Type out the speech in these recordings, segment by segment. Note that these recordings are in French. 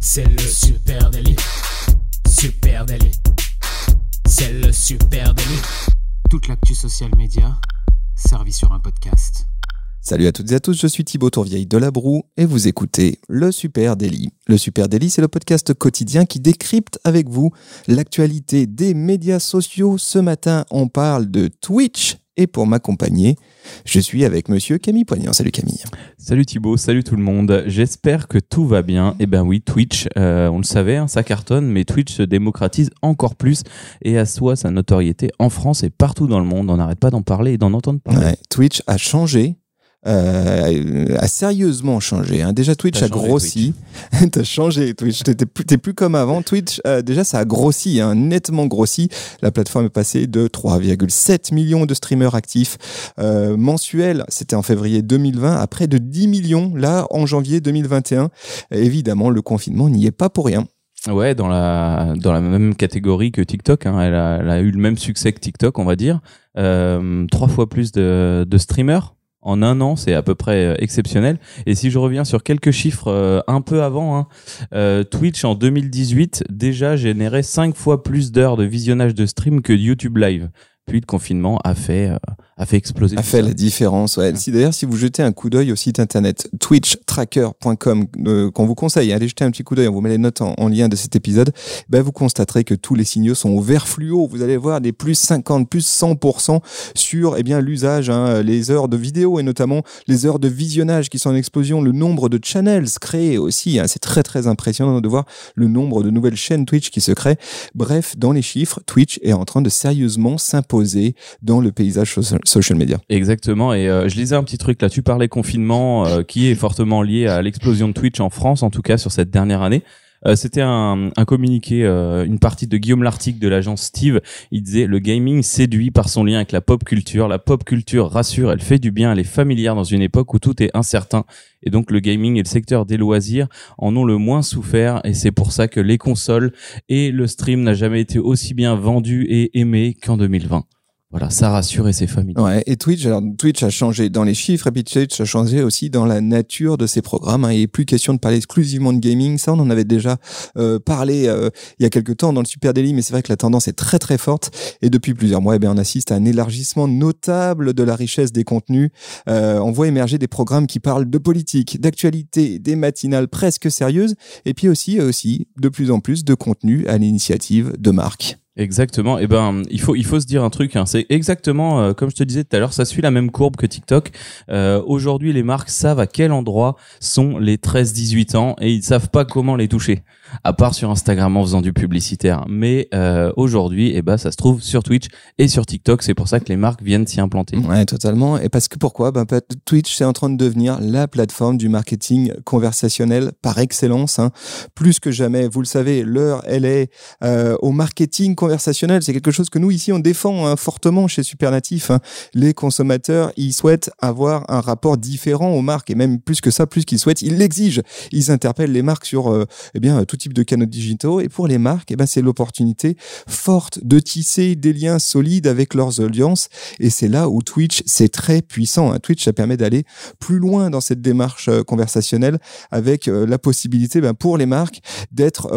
C'est le super délit. Super délit. C'est le super délit. Toute l'actu social média servie sur un podcast. Salut à toutes et à tous, je suis Thibaut Tourvieille de La Broue et vous écoutez Le Super Daily. Le Super Daily, c'est le podcast quotidien qui décrypte avec vous l'actualité des médias sociaux. Ce matin, on parle de Twitch et pour m'accompagner, je suis avec monsieur Camille Poignant. Salut Camille. Salut Thibaut, salut tout le monde. J'espère que tout va bien. Eh ben oui, Twitch, euh, on le savait, hein, ça cartonne, mais Twitch se démocratise encore plus et assoit sa notoriété en France et partout dans le monde. On n'arrête pas d'en parler et d'en entendre parler. Ouais, Twitch a changé euh, a sérieusement changé. Hein. Déjà, Twitch a grossi. T'as changé, Twitch. T'es plus, plus comme avant. Twitch, euh, déjà, ça a grossi, hein, nettement grossi. La plateforme est passée de 3,7 millions de streamers actifs euh, mensuels. C'était en février 2020, à près de 10 millions, là, en janvier 2021. Évidemment, le confinement n'y est pas pour rien. Ouais, dans la, dans la même catégorie que TikTok. hein. Elle, a, elle a eu le même succès que TikTok, on va dire. Euh, trois fois plus de, de streamers. En un an, c'est à peu près euh, exceptionnel. Et si je reviens sur quelques chiffres euh, un peu avant, hein, euh, Twitch en 2018 déjà générait cinq fois plus d'heures de visionnage de stream que YouTube Live. Puis le confinement a fait, a fait exploser. a fait la différence. Ouais. Si d'ailleurs, si vous jetez un coup d'œil au site internet twitchtracker.com euh, qu'on vous conseille, allez jeter un petit coup d'œil, on vous met les notes en, en lien de cet épisode, ben vous constaterez que tous les signaux sont au vert fluo. Vous allez voir des plus 50, plus 100% sur eh bien l'usage, hein, les heures de vidéo et notamment les heures de visionnage qui sont en explosion, le nombre de channels créés aussi. hein. C'est très très impressionnant de voir le nombre de nouvelles chaînes Twitch qui se créent. Bref, dans les chiffres, Twitch est en train de sérieusement s'imposer dans le paysage so- social media. Exactement. Et euh, je lisais un petit truc là. Tu parlais confinement, euh, qui est fortement lié à l'explosion de Twitch en France, en tout cas sur cette dernière année. Euh, C'était un, un communiqué, euh, une partie de Guillaume Lartigue de l'agence Steve. Il disait le gaming séduit par son lien avec la pop culture. La pop culture rassure, elle fait du bien, elle est familière dans une époque où tout est incertain. Et donc le gaming et le secteur des loisirs en ont le moins souffert. Et c'est pour ça que les consoles et le stream n'a jamais été aussi bien vendus et aimés qu'en 2020. Voilà, ça rassure et c'est familier. Ouais, et Twitch, alors Twitch a changé dans les chiffres, et puis Twitch a changé aussi dans la nature de ses programmes. Hein. Il n'est plus question de parler exclusivement de gaming. Ça, on en avait déjà euh, parlé euh, il y a quelques temps dans le Super Daily, mais c'est vrai que la tendance est très très forte. Et depuis plusieurs mois, eh bien, on assiste à un élargissement notable de la richesse des contenus. Euh, on voit émerger des programmes qui parlent de politique, d'actualité, des matinales presque sérieuses, et puis aussi aussi de plus en plus de contenus à l'initiative de marques. Exactement. Et ben, il faut il faut se dire un truc. Hein. C'est exactement euh, comme je te disais tout à l'heure. Ça suit la même courbe que TikTok. Euh, Aujourd'hui, les marques savent à quel endroit sont les 13-18 ans et ils savent pas comment les toucher. À part sur Instagram en faisant du publicitaire. Mais euh, aujourd'hui, eh ben, ça se trouve sur Twitch et sur TikTok. C'est pour ça que les marques viennent s'y implanter. Ouais, totalement. Et parce que pourquoi? Ben, Twitch, c'est en train de devenir la plateforme du marketing conversationnel par excellence. hein. Plus que jamais, vous le savez, l'heure, elle est euh, au marketing conversationnel. C'est quelque chose que nous, ici, on défend hein, fortement chez Supernatif. hein. Les consommateurs, ils souhaitent avoir un rapport différent aux marques. Et même plus que ça, plus qu'ils souhaitent, ils l'exigent. Ils interpellent les marques sur euh, eh bien, tout type de canaux digitaux. Et pour les marques, eh ben, c'est l'opportunité forte de tisser des liens solides avec leurs audiences. Et c'est là où Twitch, c'est très puissant. hein. Twitch, ça permet d'aller plus loin dans cette démarche euh, conversationnelle avec euh, la possibilité ben, pour les marques d'être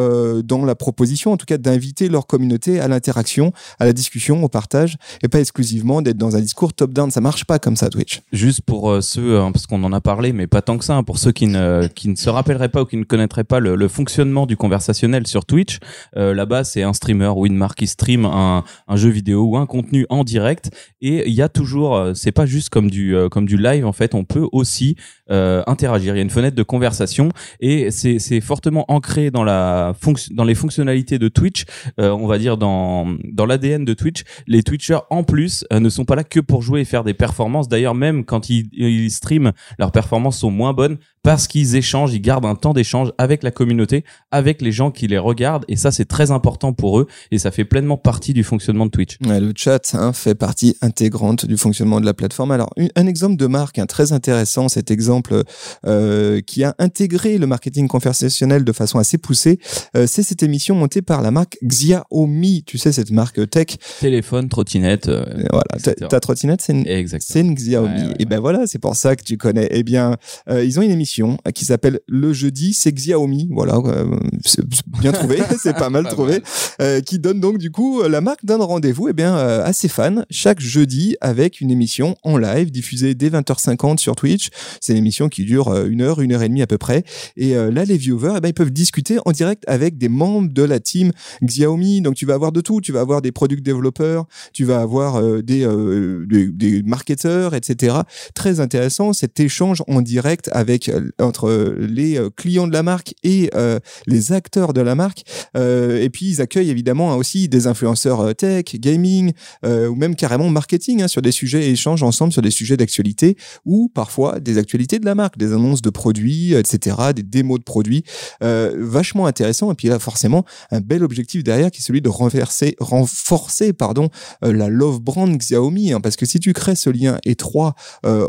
dans la proposition, en tout cas d'inviter leur communauté à l'interaction, à la discussion, au partage, et pas exclusivement d'être dans un discours top-down. Ça marche pas comme ça, Twitch. Juste pour euh, ceux, hein, parce qu'on en a parlé, mais pas tant que ça, hein, pour ceux qui ne, qui ne se rappelleraient pas ou qui ne connaîtraient pas le, fonctionnement du conversationnel sur Twitch, euh, là-bas, c'est un streamer ou une marque qui stream un, un jeu vidéo ou un contenu en direct. Et il y a toujours, euh, c'est pas juste comme du, comme du live, en fait, on peut aussi euh, interagir. Il y a une fenêtre de conversation et c'est fortement ancré dans, la dans les fonctionnalités de Twitch, euh, on va dire dans, dans l'ADN de Twitch. Les Twitchers, en plus, euh, ne sont pas là que pour jouer et faire des performances. D'ailleurs, même quand ils, ils streament, leurs performances sont moins bonnes parce qu'ils échangent, ils gardent un temps d'échange avec la communauté, avec les gens qui les regardent. Et ça, c'est très important pour eux et ça fait pleinement partie du fonctionnement de Twitch. Ouais, le chat hein, fait partie intégrante du fonctionnement de la plateforme. Alors, un exemple de marque hein, très intéressant, cet exemple euh, qui a intégré le marketing conversationnel de façon assez poussée, euh, c'est cette émission montée par la marque Xiaomi. Tu sais, cette marque tech. Téléphone, trottinette. euh, Voilà, ta, trottinette, c'est une, une Xiaomi. Ouais, ouais, et ben voilà, c'est pour ça que tu connais. Eh bien, euh, ils ont une émission émission qui s'appelle Le Jeudi, c'est Xiaomi. Voilà, c'est bien trouvé, c'est pas mal trouvé. qui donne donc du coup la marque d'un rendez-vous eh bien à ses fans chaque jeudi avec une émission en live diffusée dès 20h50 sur Twitch. C'est une émission qui dure une heure, une heure et demie à peu près. Et là, les viewers, eh ben, ils peuvent discuter en direct avec des membres de la team Xiaomi. Donc tu vas avoir de tout. Tu vas avoir des product développeurs, tu vas avoir des, des, des marketeurs, etc. Très intéressant cet échange en direct avec entre les clients de la marque et les acteurs de la marque. et puis ils accueillent évidemment aussi des influenceurs tech, gaming ou même carrément marketing hein, sur des sujets et échangent ensemble sur des sujets d'actualité ou parfois des actualités de la marque, des annonces de produits, etc., des démos de produits. vachement intéressant. Et puis là, forcément, un bel objectif derrière qui est celui de renverser, renforcer pardon, la love brand Xiaomi. Hein, parce que si tu crées ce lien étroit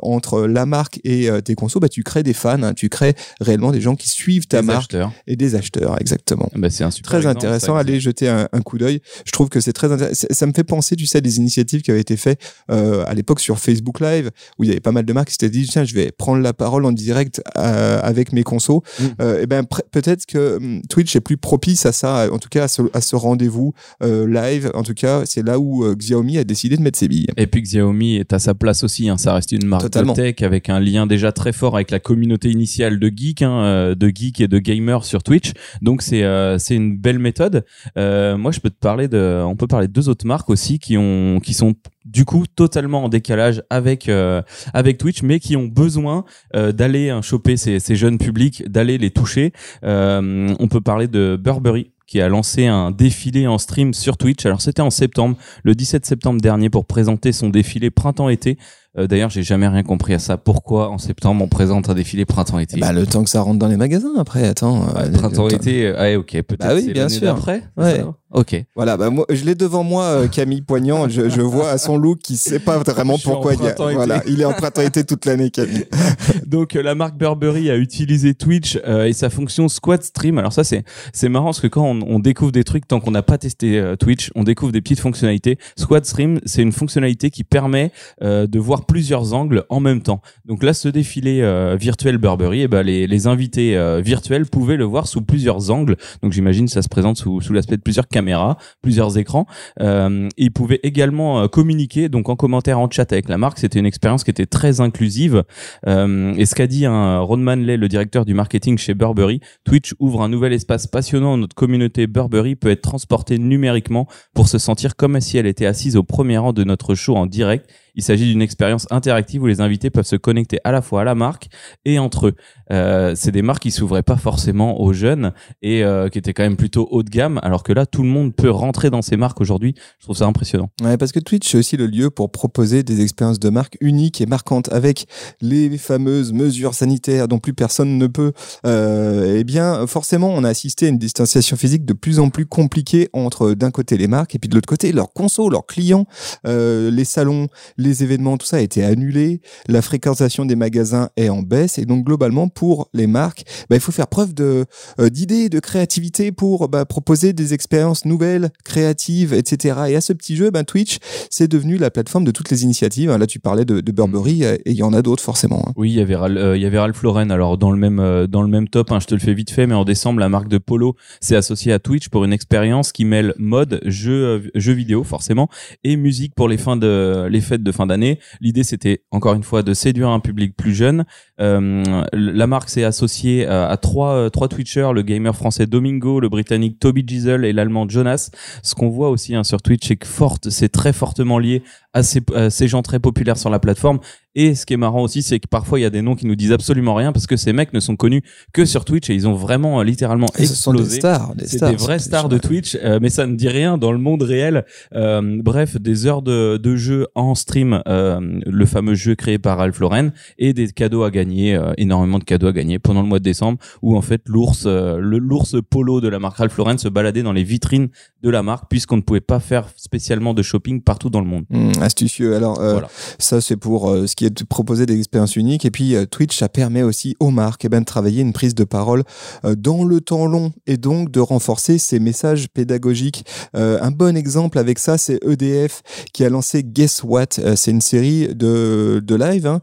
entre la marque et tes consos, bah, tu crées des fans, hein, tu crées réellement des gens qui suivent ta marque et des acheteurs, exactement. Bah, c'est un très intéressant. Allez jeter un, coup d'œil. Je trouve que c'est très intéressant. Ça me fait penser, tu sais, à des initiatives qui avaient été faites euh, à l'époque sur Facebook Live, où il y avait pas mal de marques qui s'étaient dit tiens, je vais prendre la parole en direct euh, avec mes consos. Mm. Euh, et ben peut-être que hum, Twitch est plus propice à ça, en tout cas à ce, à ce rendez-vous live. En tout cas, c'est là où Xiaomi a décidé de mettre ses billes. Et puis Xiaomi est à sa place aussi. Hein. Ça reste une marque de tech avec un lien déjà très fort avec la communauté initiale de geeks, hein, de geeks et de gamers sur Twitch. Donc c'est c'est une belle méthode. moi, je peux te parler de, on peut parler de deux autres marques aussi qui ont qui sont du coup totalement en décalage avec euh, avec Twitch, mais qui ont besoin euh, d'aller hein, choper ces, jeunes publics, d'aller les toucher. Euh, on peut parler de Burberry qui a lancé un défilé en stream sur Twitch. Alors c'était en septembre, le 17 septembre dernier, pour présenter son défilé printemps-été. Euh, D'ailleurs, j'ai jamais rien compris à ça. Pourquoi en septembre on présente un défilé printemps-été Bah le temps que ça rentre dans les magasins après. Attends. Euh, printemps-été. Ah, ok. Peut-être. Bah oui, bien sûr. Après. Ouais. Ok. Voilà, bah moi, je l'ai devant moi, euh, Camille Poignant. Je, je, vois à son look qu'il sait pas vraiment pourquoi il y a. Voilà, il est en printemps-été toute l'année, Camille. Donc la marque Burberry a utilisé Twitch euh, et sa fonction Squad Stream. Alors ça c'est c'est marrant parce que quand on, on découvre des trucs tant qu'on n'a pas testé euh, Twitch, on découvre des petites fonctionnalités. Squad Stream, c'est une fonctionnalité qui permet de voir plusieurs angles en même temps. Donc là, ce défilé virtuel Burberry, eh ben les, invités virtuels pouvaient le voir sous plusieurs angles. Donc j'imagine ça se présente sous l'aspect de plusieurs caméras, plusieurs écrans. Euh, ils pouvaient également euh, communiquer, donc en commentaire, en chat avec la marque. C'était une expérience qui était très inclusive. Euh, et ce qu'a dit un Ron Manley, le directeur du marketing chez Burberry, Twitch ouvre un nouvel espace passionnant. Notre communauté Burberry peut être transportée numériquement pour se sentir comme si elle était assise au premier rang de notre show en direct il s'agit d'une expérience interactive où les invités peuvent se connecter à la fois à la marque et entre eux. Euh, c'est des marques qui s'ouvraient pas forcément aux jeunes et euh, qui étaient quand même plutôt haut de gamme, alors que là, tout le monde peut rentrer dans ces marques aujourd'hui. Je trouve ça impressionnant. Ouais, parce que Twitch, c'est aussi le lieu pour proposer des expériences de marque uniques et marquantes avec les fameuses mesures sanitaires dont plus personne ne peut. Euh, eh bien, forcément, on a assisté à une distanciation physique de plus en plus compliquée entre d'un côté les marques et puis de l'autre côté leurs consos, leurs clients, les salons, les les événements, tout ça a été annulé, la fréquentation des magasins est en baisse et donc globalement pour les marques, bah, il faut faire preuve de euh, d'idées, de créativité pour bah, proposer des expériences nouvelles, créatives, etc. Et à ce petit jeu, bah, Twitch, c'est devenu la plateforme de toutes les initiatives. Là, tu parlais de, Burberry euh, et il y en a d'autres forcément. Hein. Oui, il y avait euh, il y avait Ralph Lauren. Alors dans le même dans le même top, hein, je te le fais vite fait, mais en décembre, la marque de Polo s'est associée à Twitch pour une expérience qui mêle mode, jeux jeux vidéo forcément et musique pour les fins de les fêtes de fin d'année. L'idée, c'était encore une fois de séduire un public plus jeune. Euh, la marque s'est associée à, trois, euh, trois Twitchers, le gamer français Domingo, le britannique Toby Giesel et l'allemand Jonas. Ce qu'on voit aussi hein, sur Twitch, c'est que forte, c'est très fortement lié à ces gens très populaires sur la plateforme et ce qui est marrant aussi, c'est que parfois il y a des noms qui nous disent absolument rien parce que ces mecs ne sont connus que sur Twitch et ils ont vraiment euh, littéralement explosé. Ce sont des stars, des C'est des vraies stars de Twitch, euh, mais ça ne dit rien dans le monde réel. Euh, bref, des heures de, de jeu en stream, le fameux jeu créé par Ralph Lauren et des cadeaux à gagner, énormément de cadeaux à gagner pendant le mois de décembre où en fait l'ours, le l'ours polo de la marque Ralph Lauren se baladait dans les vitrines de la marque puisqu'on ne pouvait pas faire spécialement de shopping partout dans le monde. Mmh, astucieux. Alors voilà. ça c'est pour ce qui est de proposer des expériences uniques. Et puis Twitch, ça permet aussi aux marques eh ben, de travailler une prise de parole dans le temps long et donc de renforcer ces messages pédagogiques. un bon exemple avec ça, c'est EDF qui a lancé Guess What? c'est une série de, de live hein,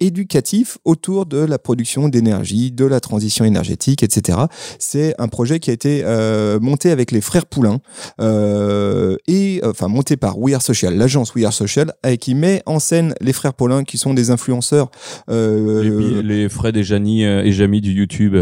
éducatif autour de la production d'énergie, de la transition énergétique, etc. C'est un projet qui a été monté avec les frères Poulain et enfin monté par We Are Social, l'agence We Are Social, qui met en scène les frères Paulin, qui sont des influenceurs. Euh, les, les Fred et Janie euh, et Jamie du YouTube.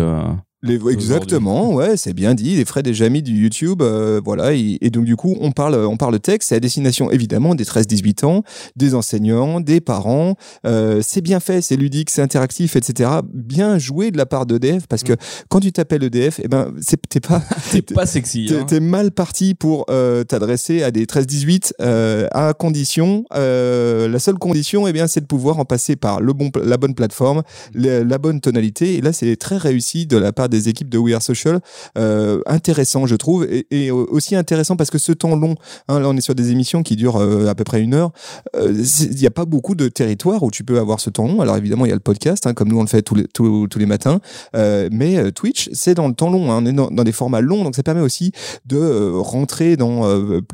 Les, exactement, ouais, c'est bien dit. Les frais des amis du YouTube, euh, voilà. Et, donc du coup, on parle, on parle texte. C'est à destination évidemment des 13-18 ans, des enseignants, des parents. Euh, c'est bien fait, c'est ludique, c'est interactif, etc. Bien joué de la part d'EDF parce que quand tu t'appelles EDF, eh ben, t'es pas, t'es pas sexy. T'es, hein. mal parti pour euh, t'adresser à des 13-18 euh, à condition. Euh, la seule condition, eh bien, c'est de pouvoir en passer par le bon, la bonne plateforme, la, la bonne tonalité. Et là, c'est très réussi de la part des équipes de We Are Social. Euh, intéressant, je trouve, et, aussi intéressant parce que ce temps long, hein, là on est sur des émissions qui durent euh, à peu près une heure, euh, il n'y a pas beaucoup de territoires où tu peux avoir ce temps long. Alors évidemment, il y a le podcast, hein, comme nous on le fait tous les, tous, les matins, euh, mais Twitch, c'est dans le temps long, hein, on est dans, dans, des formats longs, donc ça permet aussi de rentrer dans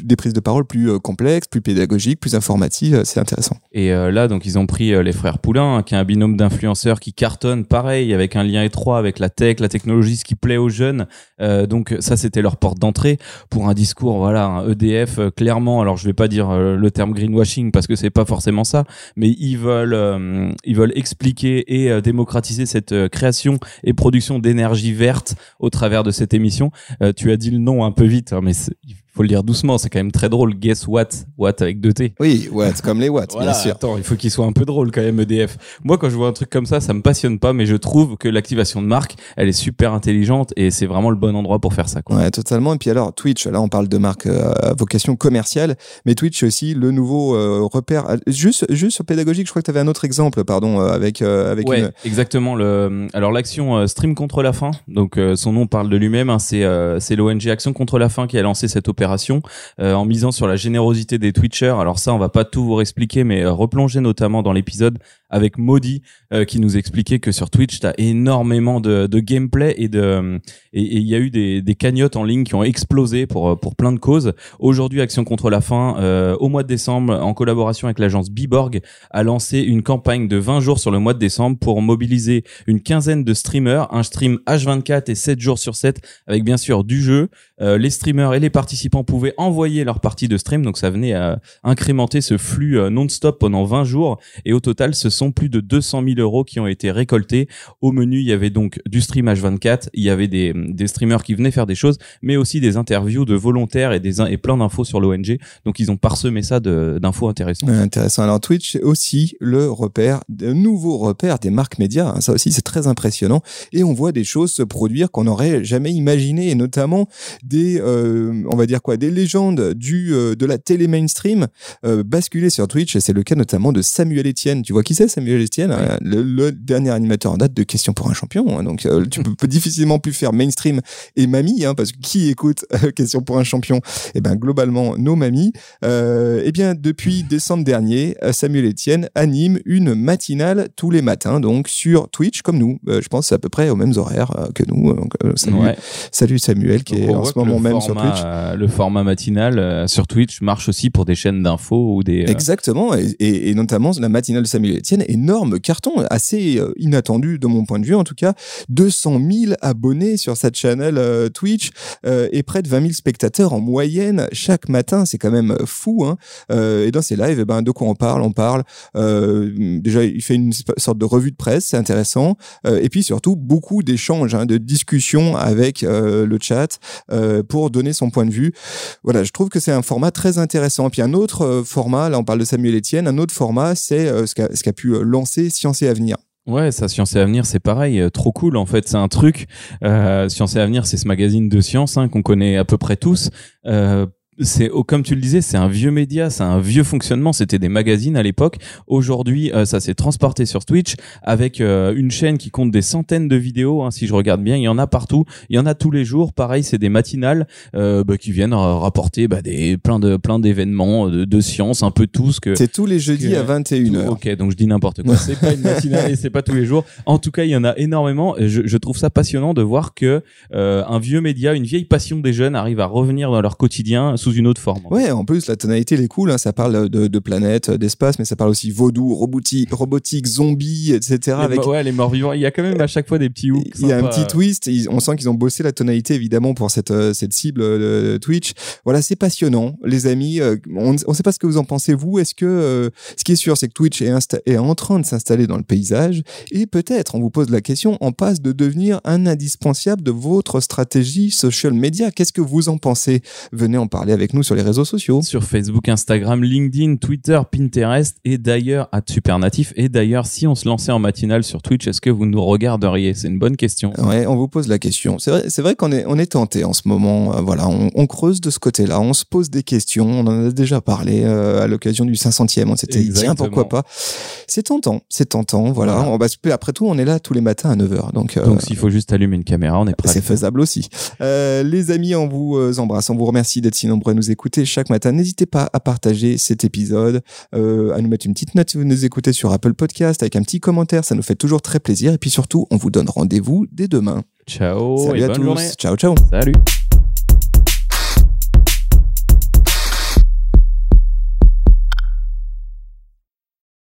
des prises de parole plus complexes, plus pédagogiques, plus informatives, c'est intéressant. Et là, donc ils ont pris les frères Poulain, qui est un binôme d'influenceurs qui cartonne, pareil, avec un lien étroit avec la tech, la technologie ce qui plaît aux jeunes. Euh, donc ça, c'était leur porte d'entrée pour un discours, voilà, un EDF euh, clairement. Alors je vais pas dire euh, le terme greenwashing parce que c'est pas forcément ça, mais ils veulent, ils veulent expliquer et démocratiser cette création et production d'énergie verte au travers de cette émission. tu as dit le nom un peu vite, hein, mais faut le dire doucement, c'est quand même très drôle. Guess what? What avec deux T. Oui, what, comme les watts, bien sûr. Attends, il faut qu'il soit un peu drôle quand même, EDF. Moi, quand je vois un truc comme ça, ça me passionne pas, mais je trouve que l'activation de marque, elle est super intelligente et c'est vraiment le bon endroit pour faire ça, quoi. Ouais, totalement. Et puis alors, Twitch, là, on parle de marque euh, vocation commerciale, mais Twitch aussi, le nouveau euh, repère. Euh, juste, juste sur pédagogique, je crois que tu avais un autre exemple, pardon, avec, avec ouais, exactement. Le, alors, l'action Stream contre la faim, donc son nom parle de lui-même, hein, c'est, c'est l'ONG Action contre la faim qui a lancé cette opération euh, en misant sur la générosité des Twitchers. Alors ça, on va pas tout vous expliquer, mais euh, replonger notamment dans l'épisode avec Maudit euh, qui nous expliquait que sur Twitch, tu as énormément de, de, gameplay et de et il y a eu des, des, cagnottes en ligne qui ont explosé pour pour plein de causes. Aujourd'hui, Action contre la faim, euh, au mois de décembre, en collaboration avec l'agence Biborg, a lancé une campagne de 20 jours sur le mois de décembre pour mobiliser une quinzaine de streamers, un stream H24 et 7 jours sur 7 avec bien sûr du jeu. Euh, les streamers et les participants pouvaient envoyer leur partie de stream, donc ça venait à incrémenter ce flux euh, non-stop pendant 20 jours et au total, ce plus de 200 000 euros qui ont été récoltés. Au menu, il y avait donc du stream H24, il y avait des, des streamers qui venaient faire des choses, mais aussi des interviews de volontaires et, des, et plein d'infos sur l'ONG. Donc ils ont parsemé ça d'infos intéressantes. intéressant. Alors Twitch, c'est aussi le repère, de nouveau repère des marques médias. Hein. Ça aussi, c'est très impressionnant. Et on voit des choses se produire qu'on n'aurait jamais imaginé, et notamment des, euh, on va dire quoi, des légendes du euh, de la télé mainstream euh, basculer sur Twitch. C'est le cas notamment de Samuel Etienne. Tu vois qui c'est Samuel Estienne, hein, le, dernier animateur en date de Questions pour un champion. Hein. donc, euh, tu peux, difficilement plus faire mainstream et mamie, hein, parce que qui écoute euh, Questions pour un champion? Eh ben, globalement, nos mamies. Euh, eh bien, depuis décembre dernier, Samuel Etienne anime une matinale tous les matins, donc sur Twitch, comme nous. je pense à peu près aux mêmes horaires que nous. salut, Samuel, qui est en ce moment même sur Twitch. le format matinal sur Twitch marche aussi pour des chaînes d'infos ou des. Exactement, et, et, notamment la matinale de Samuel Etienne énorme carton, assez euh, inattendu de mon point de vue en tout cas. 200 000 abonnés sur cette chaîne euh, Twitch euh, et près de 20 000 spectateurs en moyenne chaque matin. C'est quand même fou. Hein. et dans ces lives, eh ben, de quoi on parle? On parle. déjà, il fait une sorte de revue de presse, c'est intéressant. et puis surtout, beaucoup d'échanges, hein, de discussions avec le chat pour donner son point de vue. Voilà, je trouve que c'est un format très intéressant. Puis un autre format, là on parle de Samuel Etienne, un autre format, c'est ce ce qu'a pu euh, lancer Science et Avenir. Ouais, ça, Science et Avenir, c'est pareil, euh, trop cool. En fait, c'est un truc. Euh, Science et Avenir, c'est ce magazine de science hein, qu'on connaît à peu près tous. C'est oh, comme tu le disais, c'est un vieux média, c'est un vieux fonctionnement. C'était des magazines à l'époque. Aujourd'hui, euh, ça s'est transporté sur Twitch avec euh, une chaîne qui compte des centaines de vidéos. Hein, si je regarde bien, il y en a partout. Il y en a tous les jours. Pareil, c'est des matinales euh, bah, qui viennent rapporter bah, des plein de plein d'événements de, de sciences, un peu tout ce que. C'est tous les jeudis à 21h. Ok, donc je dis n'importe quoi. C'est pas une matinale et c'est pas tous les jours. En tout cas, il y en a énormément. Je, je trouve ça passionnant de voir que un vieux média, une vieille passion des jeunes arrive à revenir dans leur quotidien sous une autre forme. Ouais, en plus la tonalité elle est cool. Hein. Ça parle de, de planètes, d'espace, mais ça parle aussi vaudou, robotique, robotique, zombie, etc. Les, avec... Ouais, les morts vivants. Il y a quand même à chaque fois des petits hooks. Il y a un petit twist. On sent qu'ils ont bossé la tonalité évidemment pour cette euh, cette cible de Twitch. Voilà, c'est passionnant, les amis. Euh, on ne sait pas ce que vous en pensez vous. Est-ce que euh, ce qui est sûr, c'est que Twitch est, est en train de s'installer dans le paysage et peut-être, on vous pose la question, en passe de devenir un indispensable de votre stratégie social media. Qu'est-ce que vous en pensez? Venez en parler avec nous sur les réseaux sociaux. Sur Facebook, Instagram, LinkedIn, Twitter, Pinterest et d'ailleurs à Supernatif. Et d'ailleurs, si on se lançait en matinale sur Twitch, est-ce que vous nous regarderiez? C'est une bonne question. Ouais, on vous pose la question. C'est vrai, c'est vrai qu'on est, on est tenté en ce moment. Euh, voilà, on, creuse de ce côté-là, on se pose des questions. On en a déjà parlé euh, à l'occasion du 500e. On s'était dit, tiens, pourquoi pas? C'est tentant, c'est tentant. Voilà. On, après tout, on est là tous les matins à 9h. Donc, euh, donc s'il faut juste allumer une caméra, on est prêt. C'est faisable aussi. les amis, on vous embrasse. On vous remercie d'être si nombreux à nous écouter chaque matin. N'hésitez pas à partager cet épisode, euh, à nous mettre une petite note si vous nous écoutez sur Apple Podcast avec un petit commentaire. Ça nous fait toujours très plaisir. Et puis surtout, on vous donne rendez-vous dès demain. Ciao Salut et à bonne tous. journée. Ciao, ciao. Salut.